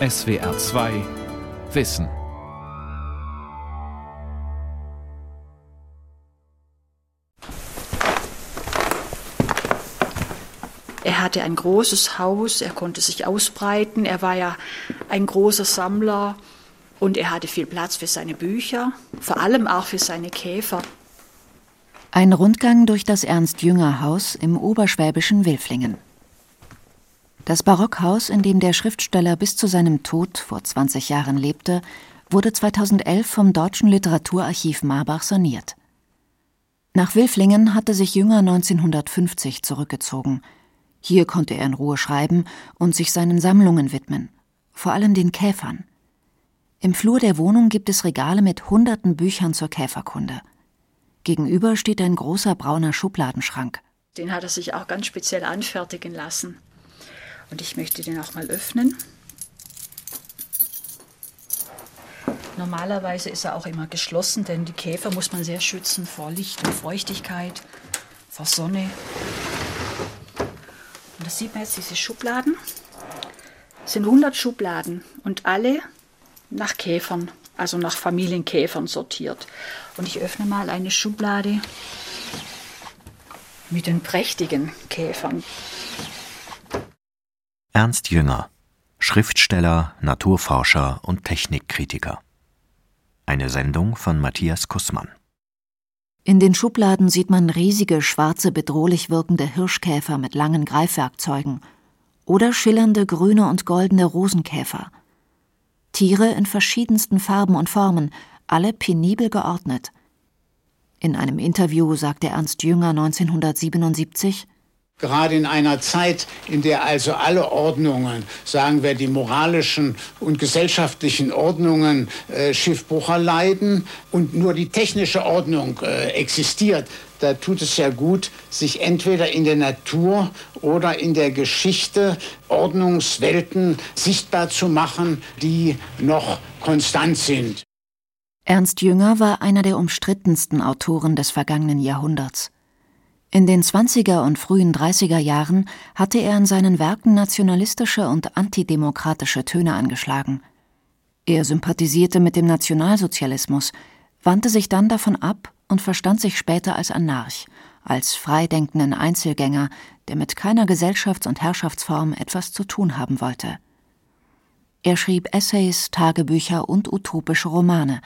SWR 2 Wissen. Er hatte ein großes Haus, er konnte sich ausbreiten, er war ja ein großer Sammler und er hatte viel Platz für seine Bücher, vor allem auch für seine Käfer. Ein Rundgang durch das Ernst-Jünger-Haus im oberschwäbischen Wilflingen. Das Barockhaus, in dem der Schriftsteller bis zu seinem Tod vor 20 Jahren lebte, wurde 2011 vom Deutschen Literaturarchiv Marbach saniert. Nach Wilflingen hatte sich Jünger 1950 zurückgezogen. Hier konnte er in Ruhe schreiben und sich seinen Sammlungen widmen, vor allem den Käfern. Im Flur der Wohnung gibt es Regale mit hunderten Büchern zur Käferkunde. Gegenüber steht ein großer brauner Schubladenschrank. Den hat er sich auch ganz speziell anfertigen lassen. Und ich möchte den auch mal öffnen. Normalerweise ist er auch immer geschlossen, denn die Käfer muss man sehr schützen vor Licht und Feuchtigkeit, vor Sonne. Und das sieht man jetzt, diese Schubladen. Es sind 100 Schubladen und alle nach Käfern, also nach Familienkäfern sortiert. Und ich öffne mal eine Schublade mit den prächtigen Käfern. Ernst Jünger, Schriftsteller, Naturforscher und Technikkritiker. Eine Sendung von Matthias Kussmann. In den Schubladen sieht man riesige, schwarze, bedrohlich wirkende Hirschkäfer mit langen Greifwerkzeugen oder schillernde grüne und goldene Rosenkäfer. Tiere in verschiedensten Farben und Formen, alle penibel geordnet. In einem Interview sagte Ernst Jünger 1977, Gerade in einer Zeit, in der also alle Ordnungen, sagen wir die moralischen und gesellschaftlichen Ordnungen, äh, Schiffbruch erleiden und nur die technische Ordnung äh, existiert, da tut es ja gut, sich entweder in der Natur oder in der Geschichte Ordnungswelten sichtbar zu machen, die noch konstant sind. Ernst Jünger war einer der umstrittensten Autoren des vergangenen Jahrhunderts. In den 20er und frühen 30er Jahren hatte er in seinen Werken nationalistische und antidemokratische Töne angeschlagen. Er sympathisierte mit dem Nationalsozialismus, wandte sich dann davon ab und verstand sich später als Anarch, als freidenkenden Einzelgänger, der mit keiner Gesellschafts- und Herrschaftsform etwas zu tun haben wollte. Er schrieb Essays, Tagebücher und utopische Romane,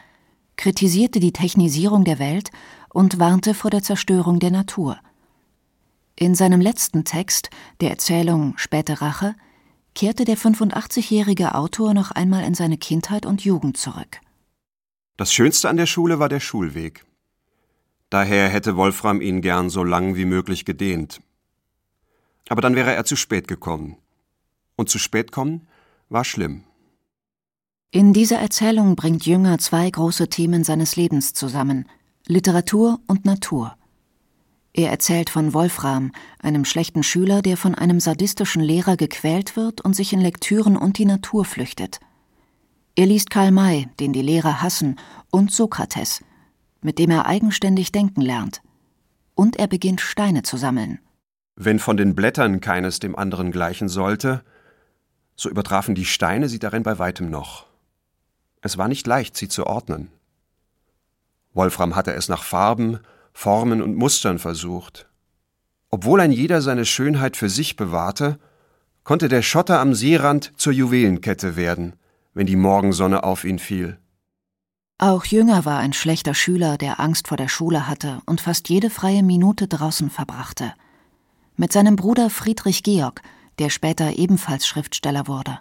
kritisierte die Technisierung der Welt und warnte vor der Zerstörung der Natur – in seinem letzten Text, der Erzählung Späte Rache, kehrte der 85-jährige Autor noch einmal in seine Kindheit und Jugend zurück. Das Schönste an der Schule war der Schulweg. Daher hätte Wolfram ihn gern so lang wie möglich gedehnt. Aber dann wäre er zu spät gekommen. Und zu spät kommen war schlimm. In dieser Erzählung bringt Jünger zwei große Themen seines Lebens zusammen Literatur und Natur. Er erzählt von Wolfram, einem schlechten Schüler, der von einem sadistischen Lehrer gequält wird und sich in Lektüren und die Natur flüchtet. Er liest Karl May, den die Lehrer hassen, und Sokrates, mit dem er eigenständig denken lernt. Und er beginnt Steine zu sammeln. Wenn von den Blättern keines dem anderen gleichen sollte, so übertrafen die Steine sie darin bei weitem noch. Es war nicht leicht, sie zu ordnen. Wolfram hatte es nach Farben, Formen und Mustern versucht. Obwohl ein jeder seine Schönheit für sich bewahrte, konnte der Schotter am Seerand zur Juwelenkette werden, wenn die Morgensonne auf ihn fiel. Auch Jünger war ein schlechter Schüler, der Angst vor der Schule hatte und fast jede freie Minute draußen verbrachte. Mit seinem Bruder Friedrich Georg, der später ebenfalls Schriftsteller wurde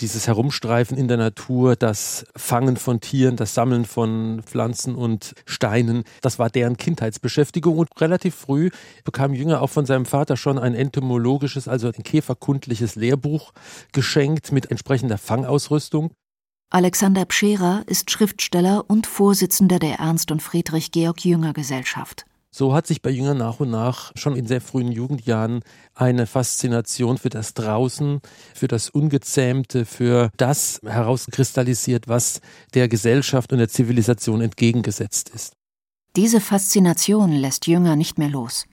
dieses Herumstreifen in der Natur, das Fangen von Tieren, das Sammeln von Pflanzen und Steinen, das war deren Kindheitsbeschäftigung und relativ früh bekam Jünger auch von seinem Vater schon ein entomologisches, also ein käferkundliches Lehrbuch geschenkt mit entsprechender Fangausrüstung. Alexander Pscherer ist Schriftsteller und Vorsitzender der Ernst und Friedrich Georg Jünger Gesellschaft. So hat sich bei Jüngern nach und nach schon in sehr frühen Jugendjahren eine Faszination für das Draußen, für das Ungezähmte, für das herauskristallisiert, was der Gesellschaft und der Zivilisation entgegengesetzt ist. Diese Faszination lässt Jünger nicht mehr los.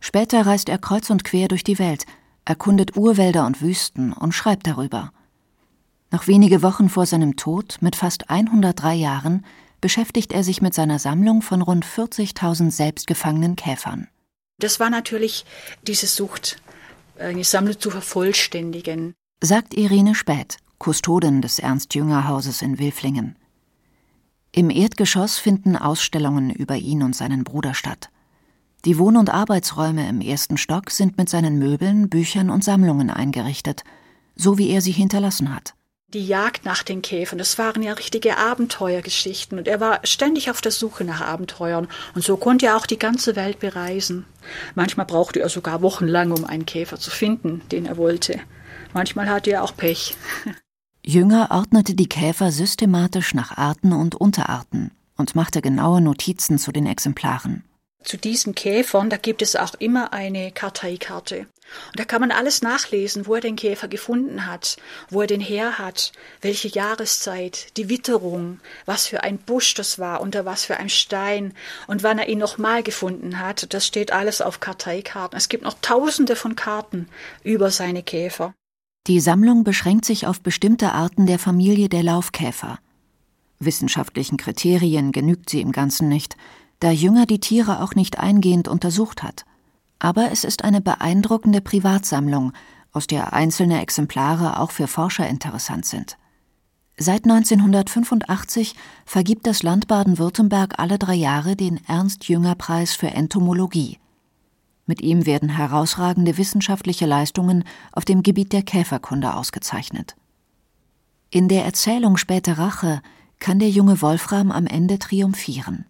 Später reist er kreuz und quer durch die Welt, erkundet Urwälder und Wüsten und schreibt darüber. Noch wenige Wochen vor seinem Tod, mit fast 103 Jahren, beschäftigt er sich mit seiner Sammlung von rund 40.000 selbstgefangenen Käfern. Das war natürlich diese Sucht, eine Sammlung zu vervollständigen. Sagt Irene Späth, Kustodin des Ernst-Jünger-Hauses in Wilflingen. Im Erdgeschoss finden Ausstellungen über ihn und seinen Bruder statt. Die Wohn- und Arbeitsräume im ersten Stock sind mit seinen Möbeln, Büchern und Sammlungen eingerichtet, so wie er sie hinterlassen hat die Jagd nach den Käfern, das waren ja richtige Abenteuergeschichten und er war ständig auf der Suche nach Abenteuern und so konnte er auch die ganze Welt bereisen. Manchmal brauchte er sogar wochenlang, um einen Käfer zu finden, den er wollte. Manchmal hatte er auch Pech. Jünger ordnete die Käfer systematisch nach Arten und Unterarten und machte genaue Notizen zu den Exemplaren. Zu diesen Käfern, da gibt es auch immer eine Karteikarte. Und da kann man alles nachlesen, wo er den Käfer gefunden hat, wo er den her hat, welche Jahreszeit, die Witterung, was für ein Busch das war, unter was für ein Stein und wann er ihn nochmal gefunden hat. Das steht alles auf Karteikarten. Es gibt noch tausende von Karten über seine Käfer. Die Sammlung beschränkt sich auf bestimmte Arten der Familie der Laufkäfer. Wissenschaftlichen Kriterien genügt sie im Ganzen nicht – da Jünger die Tiere auch nicht eingehend untersucht hat. Aber es ist eine beeindruckende Privatsammlung, aus der einzelne Exemplare auch für Forscher interessant sind. Seit 1985 vergibt das Land Baden-Württemberg alle drei Jahre den Ernst-Jünger-Preis für Entomologie. Mit ihm werden herausragende wissenschaftliche Leistungen auf dem Gebiet der Käferkunde ausgezeichnet. In der Erzählung Späte Rache kann der junge Wolfram am Ende triumphieren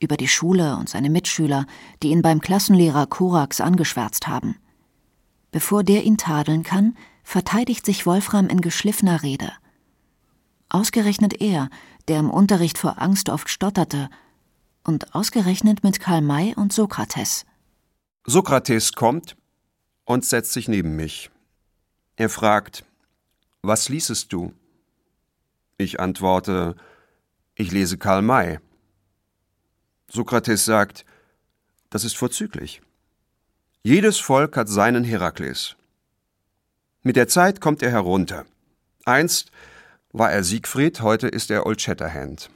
über die Schule und seine Mitschüler, die ihn beim Klassenlehrer Korax angeschwärzt haben. Bevor der ihn tadeln kann, verteidigt sich Wolfram in geschliffener Rede. Ausgerechnet er, der im Unterricht vor Angst oft stotterte, und ausgerechnet mit Karl May und Sokrates. Sokrates kommt und setzt sich neben mich. Er fragt, was liesest du? Ich antworte, ich lese Karl May. Sokrates sagt, das ist vorzüglich. Jedes Volk hat seinen Herakles. Mit der Zeit kommt er herunter. Einst war er Siegfried, heute ist er Old Shatterhand.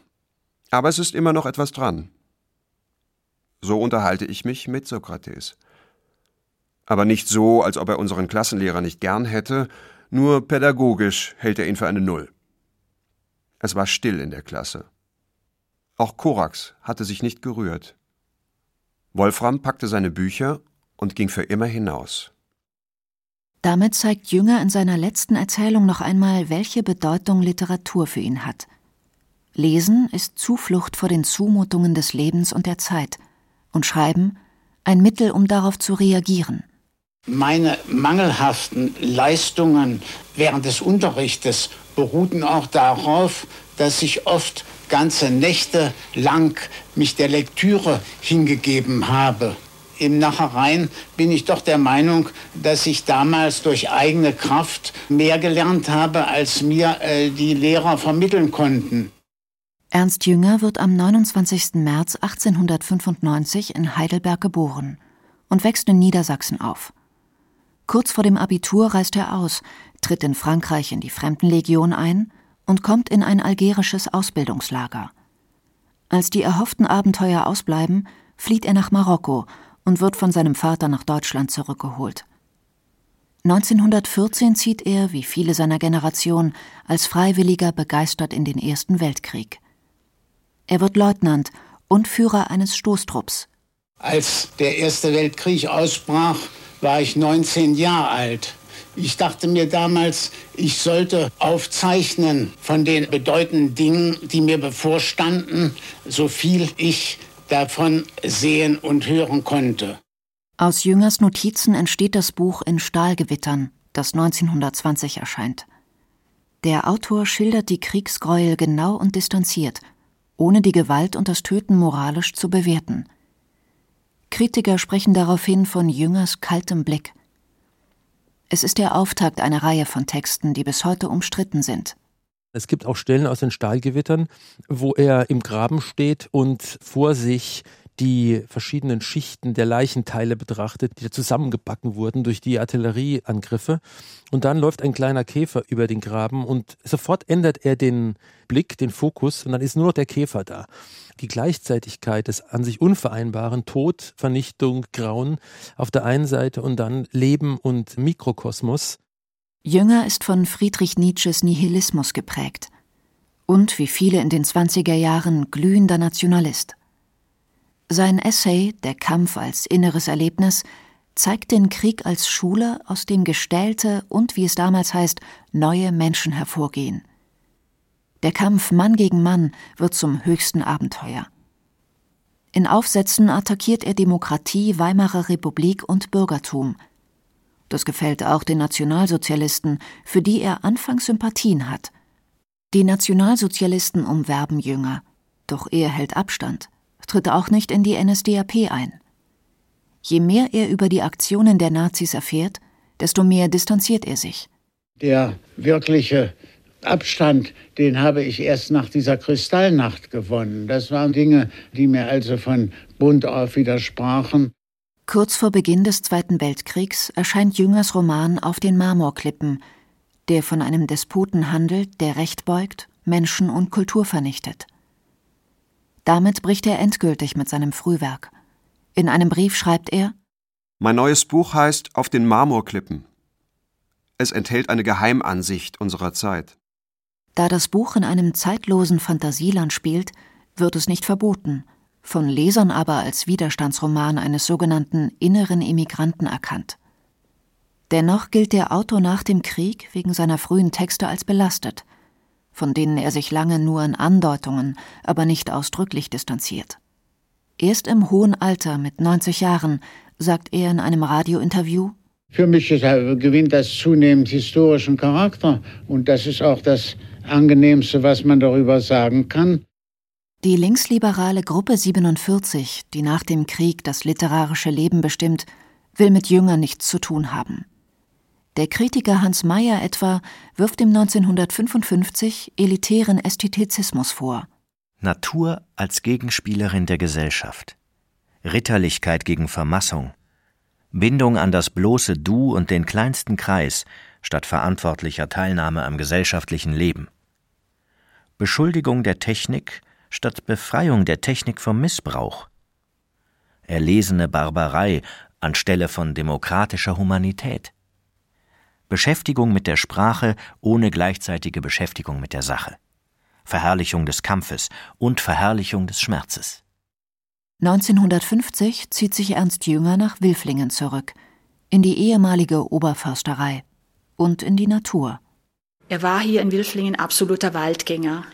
Aber es ist immer noch etwas dran. So unterhalte ich mich mit Sokrates. Aber nicht so, als ob er unseren Klassenlehrer nicht gern hätte, nur pädagogisch hält er ihn für eine Null. Es war still in der Klasse. Auch Korax hatte sich nicht gerührt. Wolfram packte seine Bücher und ging für immer hinaus. Damit zeigt Jünger in seiner letzten Erzählung noch einmal, welche Bedeutung Literatur für ihn hat. Lesen ist Zuflucht vor den Zumutungen des Lebens und der Zeit und Schreiben ein Mittel, um darauf zu reagieren. Meine mangelhaften Leistungen während des Unterrichtes beruhten auch darauf, dass ich oft ganze Nächte lang mich der Lektüre hingegeben habe. Im Nachhinein bin ich doch der Meinung, dass ich damals durch eigene Kraft mehr gelernt habe, als mir äh, die Lehrer vermitteln konnten. Ernst Jünger wird am 29. März 1895 in Heidelberg geboren und wächst in Niedersachsen auf. Kurz vor dem Abitur reist er aus, tritt in Frankreich in die Fremdenlegion ein und kommt in ein algerisches Ausbildungslager. Als die erhofften Abenteuer ausbleiben, flieht er nach Marokko und wird von seinem Vater nach Deutschland zurückgeholt. 1914 zieht er, wie viele seiner Generation, als Freiwilliger begeistert in den Ersten Weltkrieg. Er wird Leutnant und Führer eines Stoßtrupps. Als der Erste Weltkrieg ausbrach, war ich 19 Jahre alt. Ich dachte mir damals, ich sollte aufzeichnen von den bedeutenden Dingen, die mir bevorstanden, so viel ich davon sehen und hören konnte. Aus Jüngers Notizen entsteht das Buch In Stahlgewittern, das 1920 erscheint. Der Autor schildert die Kriegsgräuel genau und distanziert, ohne die Gewalt und das Töten moralisch zu bewerten. Kritiker sprechen daraufhin von Jüngers kaltem Blick. Es ist der Auftakt einer Reihe von Texten, die bis heute umstritten sind. Es gibt auch Stellen aus den Stahlgewittern, wo er im Graben steht und vor sich die verschiedenen Schichten der Leichenteile betrachtet, die zusammengebacken wurden durch die Artillerieangriffe. Und dann läuft ein kleiner Käfer über den Graben und sofort ändert er den Blick, den Fokus und dann ist nur noch der Käfer da. Die Gleichzeitigkeit des an sich Unvereinbaren, Tod, Vernichtung, Grauen auf der einen Seite und dann Leben und Mikrokosmos. Jünger ist von Friedrich Nietzsches Nihilismus geprägt und wie viele in den 20er Jahren glühender Nationalist. Sein Essay Der Kampf als inneres Erlebnis zeigt den Krieg als Schule, aus dem gestellte und, wie es damals heißt, neue Menschen hervorgehen. Der Kampf Mann gegen Mann wird zum höchsten Abenteuer. In Aufsätzen attackiert er Demokratie, Weimarer Republik und Bürgertum. Das gefällt auch den Nationalsozialisten, für die er anfangs Sympathien hat. Die Nationalsozialisten umwerben Jünger, doch er hält Abstand tritt auch nicht in die NSDAP ein. Je mehr er über die Aktionen der Nazis erfährt, desto mehr distanziert er sich. Der wirkliche Abstand, den habe ich erst nach dieser Kristallnacht gewonnen. Das waren Dinge, die mir also von Bund auf widersprachen. Kurz vor Beginn des Zweiten Weltkriegs erscheint Jüngers Roman Auf den Marmorklippen, der von einem Despoten handelt, der Recht beugt, Menschen und Kultur vernichtet. Damit bricht er endgültig mit seinem Frühwerk. In einem Brief schreibt er Mein neues Buch heißt Auf den Marmorklippen. Es enthält eine Geheimansicht unserer Zeit. Da das Buch in einem zeitlosen Fantasieland spielt, wird es nicht verboten, von Lesern aber als Widerstandsroman eines sogenannten inneren Immigranten erkannt. Dennoch gilt der Autor nach dem Krieg wegen seiner frühen Texte als belastet – von denen er sich lange nur in Andeutungen, aber nicht ausdrücklich distanziert. Erst im hohen Alter mit 90 Jahren sagt er in einem Radiointerview, für mich gewinnt das zunehmend historischen Charakter und das ist auch das angenehmste, was man darüber sagen kann. Die linksliberale Gruppe 47, die nach dem Krieg das literarische Leben bestimmt, will mit Jüngern nichts zu tun haben. Der Kritiker Hans Mayer etwa wirft ihm 1955 elitären Ästhetizismus vor. Natur als Gegenspielerin der Gesellschaft. Ritterlichkeit gegen Vermassung. Bindung an das bloße Du und den kleinsten Kreis statt verantwortlicher Teilnahme am gesellschaftlichen Leben. Beschuldigung der Technik statt Befreiung der Technik vom Missbrauch. Erlesene Barbarei anstelle von demokratischer Humanität. Beschäftigung mit der Sprache ohne gleichzeitige Beschäftigung mit der Sache. Verherrlichung des Kampfes und Verherrlichung des Schmerzes. 1950 zieht sich Ernst Jünger nach Wilflingen zurück, in die ehemalige Oberförsterei und in die Natur. Er war hier in Wilflingen absoluter Waldgänger.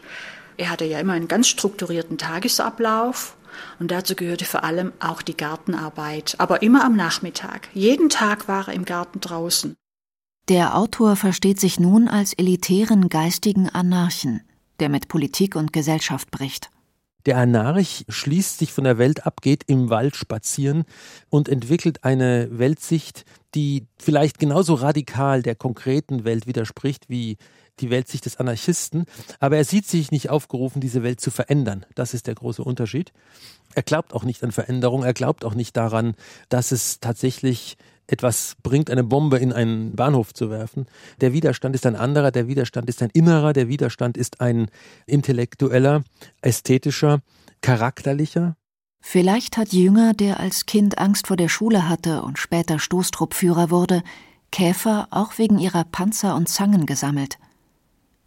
Er hatte ja immer einen ganz strukturierten Tagesablauf und dazu gehörte vor allem auch die Gartenarbeit, aber immer am Nachmittag. Jeden Tag war er im Garten draußen. Der Autor versteht sich nun als elitären geistigen Anarchen, der mit Politik und Gesellschaft bricht. Der Anarch schließt sich von der Welt ab, geht im Wald spazieren und entwickelt eine Weltsicht, die vielleicht genauso radikal der konkreten Welt widerspricht wie die Weltsicht des Anarchisten. Aber er sieht sich nicht aufgerufen, diese Welt zu verändern. Das ist der große Unterschied. Er glaubt auch nicht an Veränderung. Er glaubt auch nicht daran, dass es tatsächlich etwas bringt, eine Bombe in einen Bahnhof zu werfen. Der Widerstand ist ein anderer, der Widerstand ist ein innerer, der Widerstand ist ein intellektueller, ästhetischer, charakterlicher. Vielleicht hat Jünger, der als Kind Angst vor der Schule hatte und später Stoßtruppführer wurde, Käfer auch wegen ihrer Panzer und Zangen gesammelt.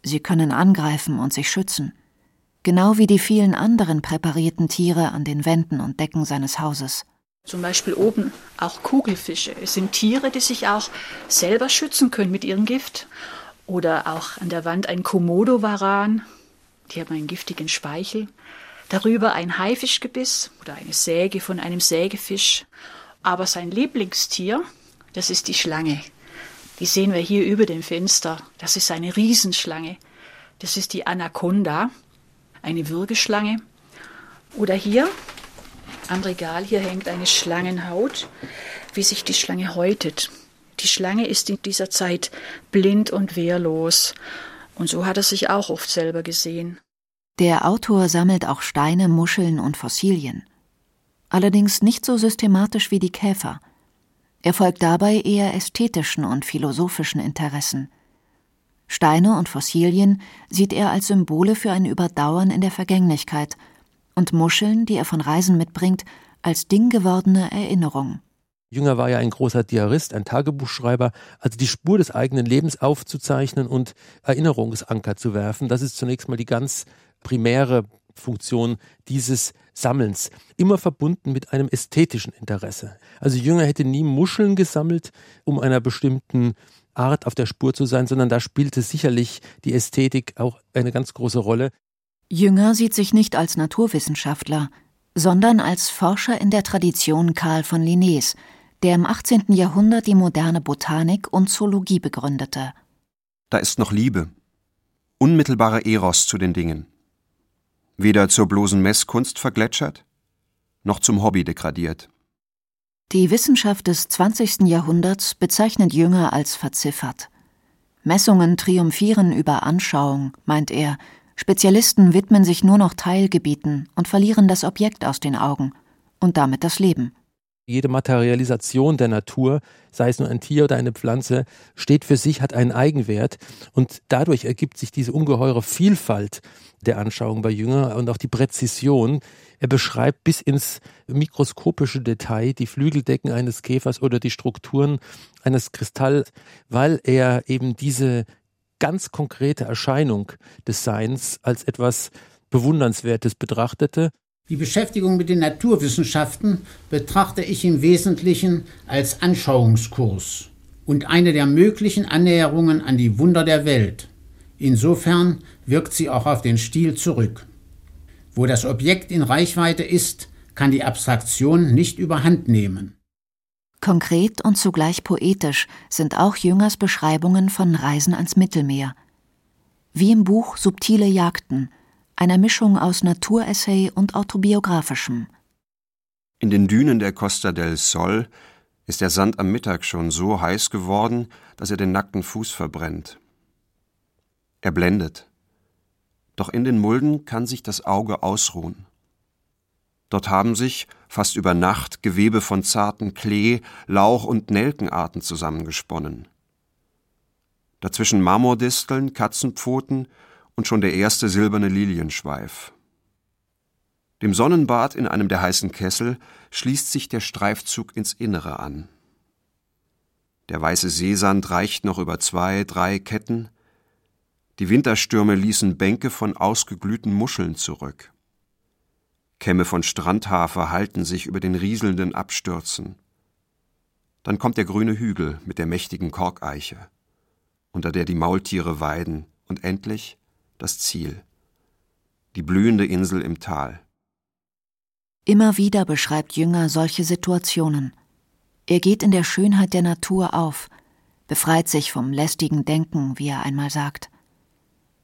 Sie können angreifen und sich schützen, genau wie die vielen anderen präparierten Tiere an den Wänden und Decken seines Hauses. Zum Beispiel oben auch Kugelfische. Es sind Tiere, die sich auch selber schützen können mit ihrem Gift. Oder auch an der Wand ein Komodo-Varan. Die haben einen giftigen Speichel. Darüber ein Haifischgebiss oder eine Säge von einem Sägefisch. Aber sein Lieblingstier, das ist die Schlange. Die sehen wir hier über dem Fenster. Das ist eine Riesenschlange. Das ist die Anaconda, eine Würgeschlange. Oder hier am Regal hier hängt eine Schlangenhaut, wie sich die Schlange häutet. Die Schlange ist in dieser Zeit blind und wehrlos. Und so hat er sich auch oft selber gesehen. Der Autor sammelt auch Steine, Muscheln und Fossilien. allerdings nicht so systematisch wie die Käfer. Er folgt dabei eher ästhetischen und philosophischen Interessen. Steine und Fossilien sieht er als Symbole für ein Überdauern in der Vergänglichkeit und Muscheln, die er von Reisen mitbringt, als dinggewordene Erinnerung. Jünger war ja ein großer Diarist, ein Tagebuchschreiber, also die Spur des eigenen Lebens aufzuzeichnen und Erinnerungsanker zu werfen. Das ist zunächst mal die ganz primäre Funktion dieses Sammelns, immer verbunden mit einem ästhetischen Interesse. Also Jünger hätte nie Muscheln gesammelt, um einer bestimmten Art auf der Spur zu sein, sondern da spielte sicherlich die Ästhetik auch eine ganz große Rolle. Jünger sieht sich nicht als Naturwissenschaftler, sondern als Forscher in der Tradition Karl von Linnés, der im 18. Jahrhundert die moderne Botanik und Zoologie begründete. Da ist noch Liebe, unmittelbarer Eros zu den Dingen. Weder zur bloßen Messkunst vergletschert, noch zum Hobby degradiert. Die Wissenschaft des 20. Jahrhunderts bezeichnet Jünger als verziffert. Messungen triumphieren über Anschauung, meint er, Spezialisten widmen sich nur noch Teilgebieten und verlieren das Objekt aus den Augen und damit das Leben. Jede Materialisation der Natur, sei es nur ein Tier oder eine Pflanze, steht für sich, hat einen Eigenwert und dadurch ergibt sich diese ungeheure Vielfalt der Anschauung bei Jünger und auch die Präzision. Er beschreibt bis ins mikroskopische Detail die Flügeldecken eines Käfers oder die Strukturen eines Kristalls, weil er eben diese ganz konkrete Erscheinung des Seins als etwas Bewundernswertes betrachtete die Beschäftigung mit den Naturwissenschaften betrachte ich im Wesentlichen als Anschauungskurs und eine der möglichen Annäherungen an die Wunder der Welt. Insofern wirkt sie auch auf den Stil zurück. Wo das Objekt in Reichweite ist, kann die Abstraktion nicht überhand nehmen. Konkret und zugleich poetisch sind auch Jüngers Beschreibungen von Reisen ans Mittelmeer. Wie im Buch Subtile Jagden einer Mischung aus Naturessay und autobiografischem. In den Dünen der Costa del Sol ist der Sand am Mittag schon so heiß geworden, dass er den nackten Fuß verbrennt. Er blendet. Doch in den Mulden kann sich das Auge ausruhen. Dort haben sich, fast über Nacht, Gewebe von zarten Klee, Lauch und Nelkenarten zusammengesponnen. Dazwischen Marmordisteln, Katzenpfoten und schon der erste silberne Lilienschweif. Dem Sonnenbad in einem der heißen Kessel schließt sich der Streifzug ins Innere an. Der weiße Seesand reicht noch über zwei, drei Ketten. Die Winterstürme ließen Bänke von ausgeglühten Muscheln zurück. Kämme von Strandhafer halten sich über den rieselnden Abstürzen. Dann kommt der grüne Hügel mit der mächtigen Korkeiche, unter der die Maultiere weiden, und endlich das Ziel. Die blühende Insel im Tal. Immer wieder beschreibt Jünger solche Situationen. Er geht in der Schönheit der Natur auf, befreit sich vom lästigen Denken, wie er einmal sagt.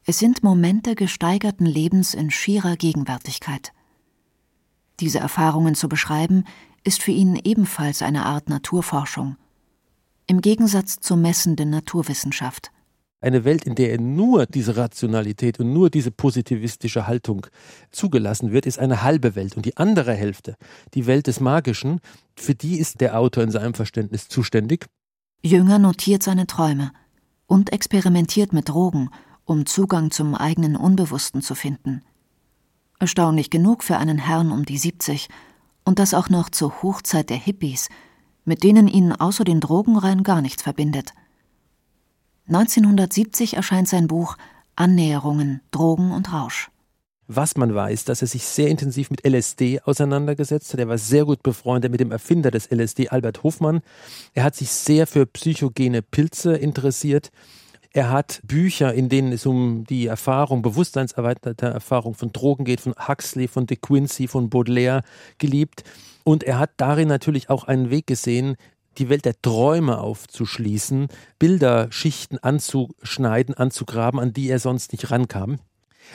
Es sind Momente gesteigerten Lebens in schierer Gegenwärtigkeit. Diese Erfahrungen zu beschreiben, ist für ihn ebenfalls eine Art Naturforschung. Im Gegensatz zur messenden Naturwissenschaft eine Welt, in der nur diese Rationalität und nur diese positivistische Haltung zugelassen wird, ist eine halbe Welt. Und die andere Hälfte, die Welt des Magischen, für die ist der Autor in seinem Verständnis zuständig. Jünger notiert seine Träume und experimentiert mit Drogen, um Zugang zum eigenen Unbewussten zu finden. Erstaunlich genug für einen Herrn um die 70 und das auch noch zur Hochzeit der Hippies, mit denen ihn außer den Drogen rein gar nichts verbindet. 1970 erscheint sein Buch Annäherungen, Drogen und Rausch. Was man weiß, dass er sich sehr intensiv mit LSD auseinandergesetzt hat. Er war sehr gut befreundet mit dem Erfinder des LSD, Albert Hofmann. Er hat sich sehr für psychogene Pilze interessiert. Er hat Bücher, in denen es um die Erfahrung, bewusstseinserweiterte Erfahrung von Drogen geht, von Huxley, von De Quincey, von Baudelaire geliebt. Und er hat darin natürlich auch einen Weg gesehen, die Welt der Träume aufzuschließen, Bilderschichten anzuschneiden, anzugraben, an die er sonst nicht rankam.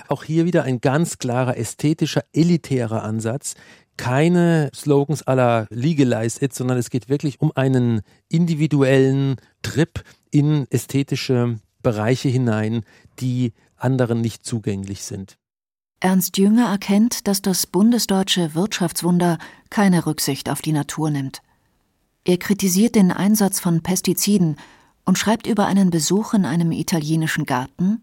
Auch hier wieder ein ganz klarer ästhetischer, elitärer Ansatz. Keine Slogans aller Legalize It, sondern es geht wirklich um einen individuellen Trip in ästhetische Bereiche hinein, die anderen nicht zugänglich sind. Ernst Jünger erkennt, dass das bundesdeutsche Wirtschaftswunder keine Rücksicht auf die Natur nimmt. Er kritisiert den Einsatz von Pestiziden und schreibt über einen Besuch in einem italienischen Garten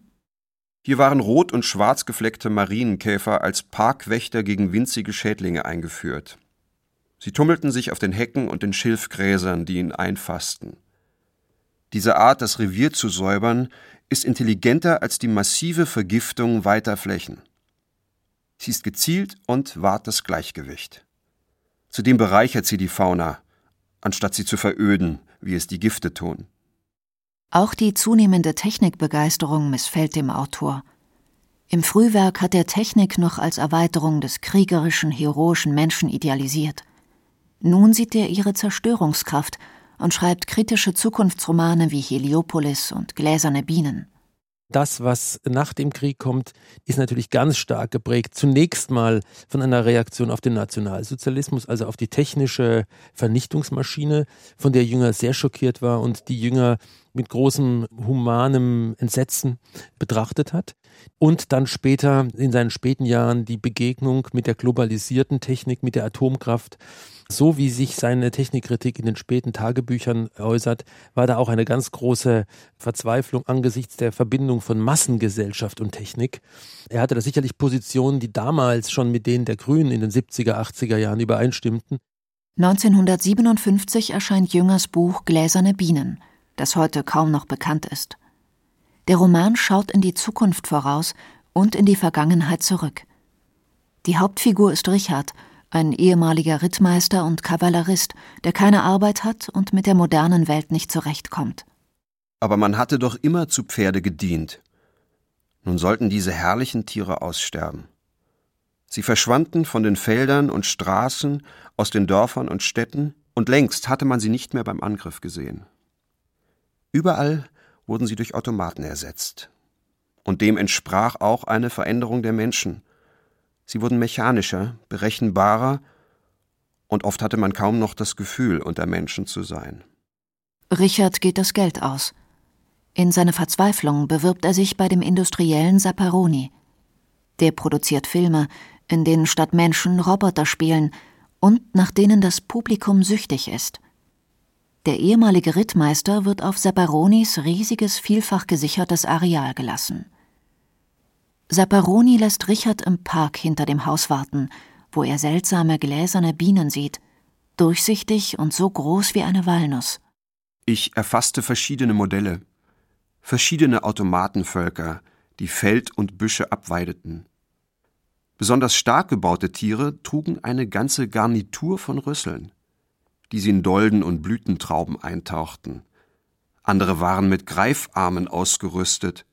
Hier waren rot und schwarz gefleckte Marienkäfer als Parkwächter gegen winzige Schädlinge eingeführt. Sie tummelten sich auf den Hecken und den Schilfgräsern, die ihn einfassten. Diese Art, das Revier zu säubern, ist intelligenter als die massive Vergiftung weiter Flächen. Sie ist gezielt und wahrt das Gleichgewicht. Zudem bereichert sie die Fauna, anstatt sie zu veröden, wie es die Gifte tun. Auch die zunehmende Technikbegeisterung missfällt dem Autor. Im Frühwerk hat er Technik noch als Erweiterung des kriegerischen, heroischen Menschen idealisiert. Nun sieht er ihre Zerstörungskraft und schreibt kritische Zukunftsromane wie Heliopolis und Gläserne Bienen. Das, was nach dem Krieg kommt, ist natürlich ganz stark geprägt. Zunächst mal von einer Reaktion auf den Nationalsozialismus, also auf die technische Vernichtungsmaschine, von der Jünger sehr schockiert war und die Jünger mit großem humanem Entsetzen betrachtet hat. Und dann später in seinen späten Jahren die Begegnung mit der globalisierten Technik, mit der Atomkraft so wie sich seine Technikkritik in den späten Tagebüchern äußert, war da auch eine ganz große Verzweiflung angesichts der Verbindung von Massengesellschaft und Technik. Er hatte da sicherlich Positionen, die damals schon mit denen der Grünen in den 70er, 80er Jahren übereinstimmten. 1957 erscheint Jüngers Buch Gläserne Bienen, das heute kaum noch bekannt ist. Der Roman schaut in die Zukunft voraus und in die Vergangenheit zurück. Die Hauptfigur ist Richard, ein ehemaliger Rittmeister und Kavallerist, der keine Arbeit hat und mit der modernen Welt nicht zurechtkommt. Aber man hatte doch immer zu Pferde gedient. Nun sollten diese herrlichen Tiere aussterben. Sie verschwanden von den Feldern und Straßen, aus den Dörfern und Städten, und längst hatte man sie nicht mehr beim Angriff gesehen. Überall wurden sie durch Automaten ersetzt. Und dem entsprach auch eine Veränderung der Menschen, Sie wurden mechanischer, berechenbarer, und oft hatte man kaum noch das Gefühl, unter Menschen zu sein. Richard geht das Geld aus. In seiner Verzweiflung bewirbt er sich bei dem industriellen Sapparoni. Der produziert Filme, in denen statt Menschen Roboter spielen und nach denen das Publikum süchtig ist. Der ehemalige Rittmeister wird auf Sapparonis riesiges, vielfach gesichertes Areal gelassen. Sapparoni lässt Richard im Park hinter dem Haus warten, wo er seltsame gläserne Bienen sieht, durchsichtig und so groß wie eine Walnuss. Ich erfasste verschiedene Modelle, verschiedene Automatenvölker, die Feld und Büsche abweideten. Besonders stark gebaute Tiere trugen eine ganze Garnitur von Rüsseln, die sie in Dolden und Blütentrauben eintauchten. Andere waren mit Greifarmen ausgerüstet,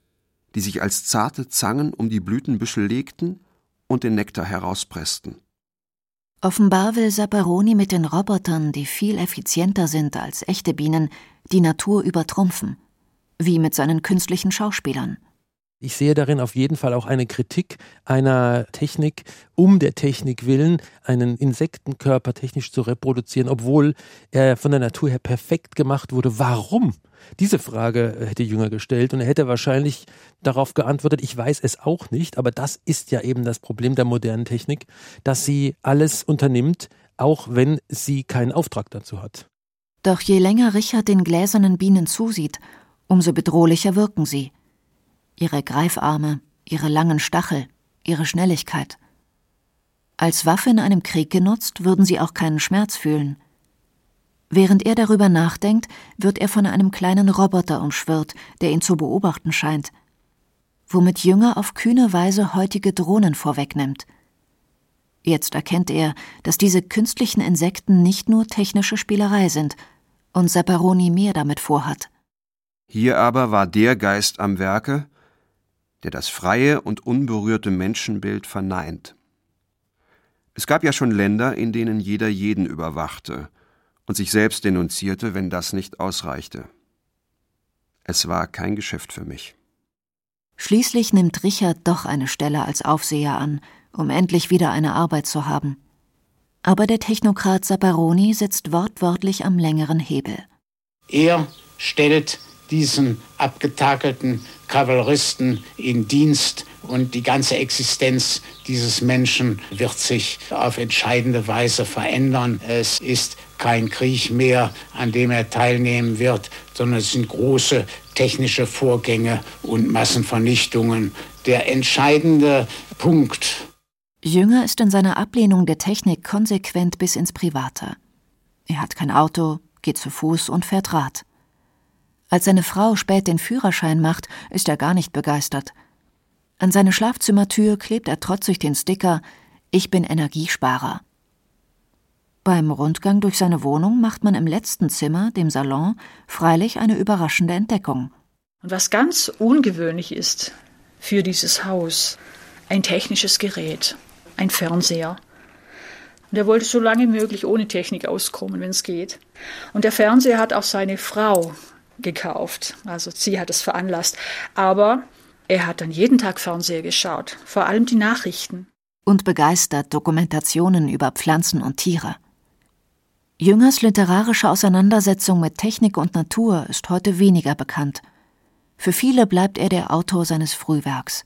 die sich als zarte Zangen um die Blütenbüschel legten und den Nektar herauspressten. Offenbar will Sapperoni mit den Robotern, die viel effizienter sind als echte Bienen, die Natur übertrumpfen, wie mit seinen künstlichen Schauspielern. Ich sehe darin auf jeden Fall auch eine Kritik einer Technik, um der Technik willen, einen Insektenkörper technisch zu reproduzieren, obwohl er von der Natur her perfekt gemacht wurde. Warum? Diese Frage hätte Jünger gestellt und er hätte wahrscheinlich darauf geantwortet, ich weiß es auch nicht, aber das ist ja eben das Problem der modernen Technik, dass sie alles unternimmt, auch wenn sie keinen Auftrag dazu hat. Doch je länger Richard den gläsernen Bienen zusieht, umso bedrohlicher wirken sie. Ihre Greifarme, ihre langen Stachel, ihre Schnelligkeit. Als Waffe in einem Krieg genutzt, würden sie auch keinen Schmerz fühlen. Während er darüber nachdenkt, wird er von einem kleinen Roboter umschwirrt, der ihn zu beobachten scheint, womit Jünger auf kühne Weise heutige Drohnen vorwegnimmt. Jetzt erkennt er, dass diese künstlichen Insekten nicht nur technische Spielerei sind und Sapparoni mehr damit vorhat. Hier aber war der Geist am Werke, der das freie und unberührte Menschenbild verneint. Es gab ja schon Länder, in denen jeder jeden überwachte und sich selbst denunzierte, wenn das nicht ausreichte. Es war kein Geschäft für mich. Schließlich nimmt Richard doch eine Stelle als Aufseher an, um endlich wieder eine Arbeit zu haben. Aber der Technokrat Sapparoni sitzt wortwörtlich am längeren Hebel. Er stellt diesen abgetakelten Kavalleristen in Dienst und die ganze Existenz dieses Menschen wird sich auf entscheidende Weise verändern. Es ist kein Krieg mehr, an dem er teilnehmen wird, sondern es sind große technische Vorgänge und Massenvernichtungen. Der entscheidende Punkt. Jünger ist in seiner Ablehnung der Technik konsequent bis ins Private. Er hat kein Auto, geht zu Fuß und fährt Rad. Als seine Frau spät den Führerschein macht, ist er gar nicht begeistert. An seine Schlafzimmertür klebt er trotzig den Sticker Ich bin Energiesparer. Beim Rundgang durch seine Wohnung macht man im letzten Zimmer, dem Salon, freilich eine überraschende Entdeckung. Und was ganz ungewöhnlich ist für dieses Haus, ein technisches Gerät, ein Fernseher. Und er wollte so lange möglich ohne Technik auskommen, wenn es geht. Und der Fernseher hat auch seine Frau gekauft. Also sie hat es veranlasst. Aber er hat dann jeden Tag Fernseher geschaut, vor allem die Nachrichten. Und begeistert Dokumentationen über Pflanzen und Tiere. Jüngers literarische Auseinandersetzung mit Technik und Natur ist heute weniger bekannt. Für viele bleibt er der Autor seines Frühwerks,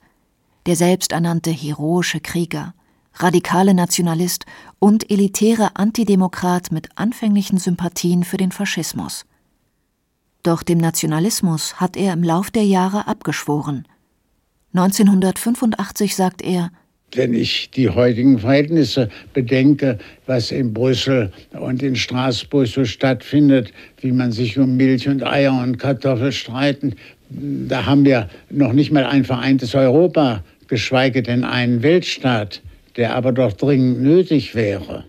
der selbsternannte heroische Krieger, radikale Nationalist und elitäre Antidemokrat mit anfänglichen Sympathien für den Faschismus. Doch dem Nationalismus hat er im Lauf der Jahre abgeschworen. 1985 sagt er, wenn ich die heutigen Verhältnisse bedenke, was in Brüssel und in Straßburg so stattfindet, wie man sich um Milch und Eier und Kartoffeln streiten, da haben wir noch nicht mal ein vereintes Europa, geschweige denn einen Weltstaat, der aber doch dringend nötig wäre.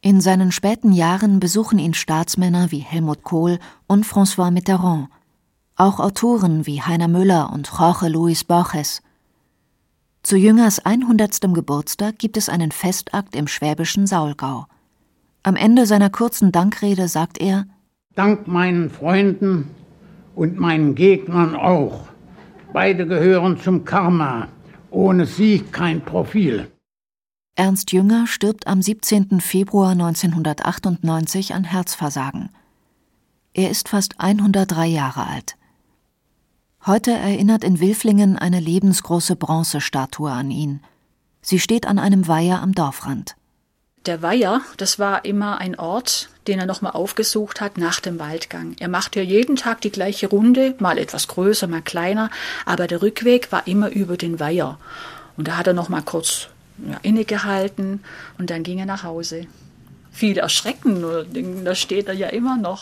In seinen späten Jahren besuchen ihn Staatsmänner wie Helmut Kohl und François Mitterrand, auch Autoren wie Heiner Müller und Jorge Luis Borges. Zu Jüngers 100. Geburtstag gibt es einen Festakt im schwäbischen Saulgau. Am Ende seiner kurzen Dankrede sagt er: Dank meinen Freunden und meinen Gegnern auch. Beide gehören zum Karma. Ohne sie kein Profil. Ernst Jünger stirbt am 17. Februar 1998 an Herzversagen. Er ist fast 103 Jahre alt. Heute erinnert in Wilflingen eine lebensgroße Bronzestatue an ihn. Sie steht an einem Weiher am Dorfrand. Der Weiher, das war immer ein Ort, den er nochmal aufgesucht hat nach dem Waldgang. Er machte ja jeden Tag die gleiche Runde, mal etwas größer, mal kleiner, aber der Rückweg war immer über den Weiher. Und da hat er nochmal kurz ja, innegehalten und dann ging er nach Hause. Viel erschrecken, da steht er ja immer noch.